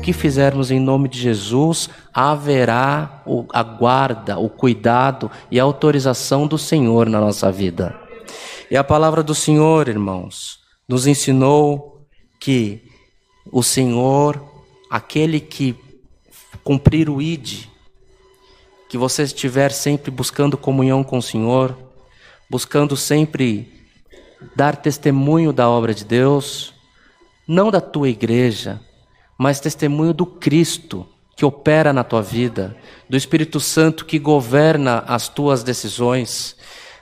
que fizermos em nome de Jesus, haverá a guarda, o cuidado e a autorização do Senhor na nossa vida. E a palavra do Senhor, irmãos, nos ensinou que o Senhor, aquele que cumprir o ID, que você estiver sempre buscando comunhão com o Senhor, buscando sempre dar testemunho da obra de Deus, não da tua igreja, mas testemunho do Cristo que opera na tua vida, do Espírito Santo que governa as tuas decisões,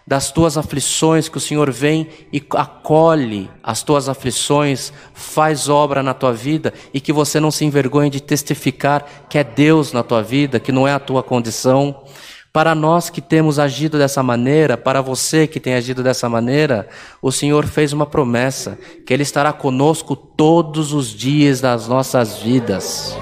das tuas aflições que o Senhor vem e acolhe as tuas aflições, faz obra na tua vida e que você não se envergonhe de testificar que é Deus na tua vida, que não é a tua condição. Para nós que temos agido dessa maneira, para você que tem agido dessa maneira, o Senhor fez uma promessa: que Ele estará conosco todos os dias das nossas vidas.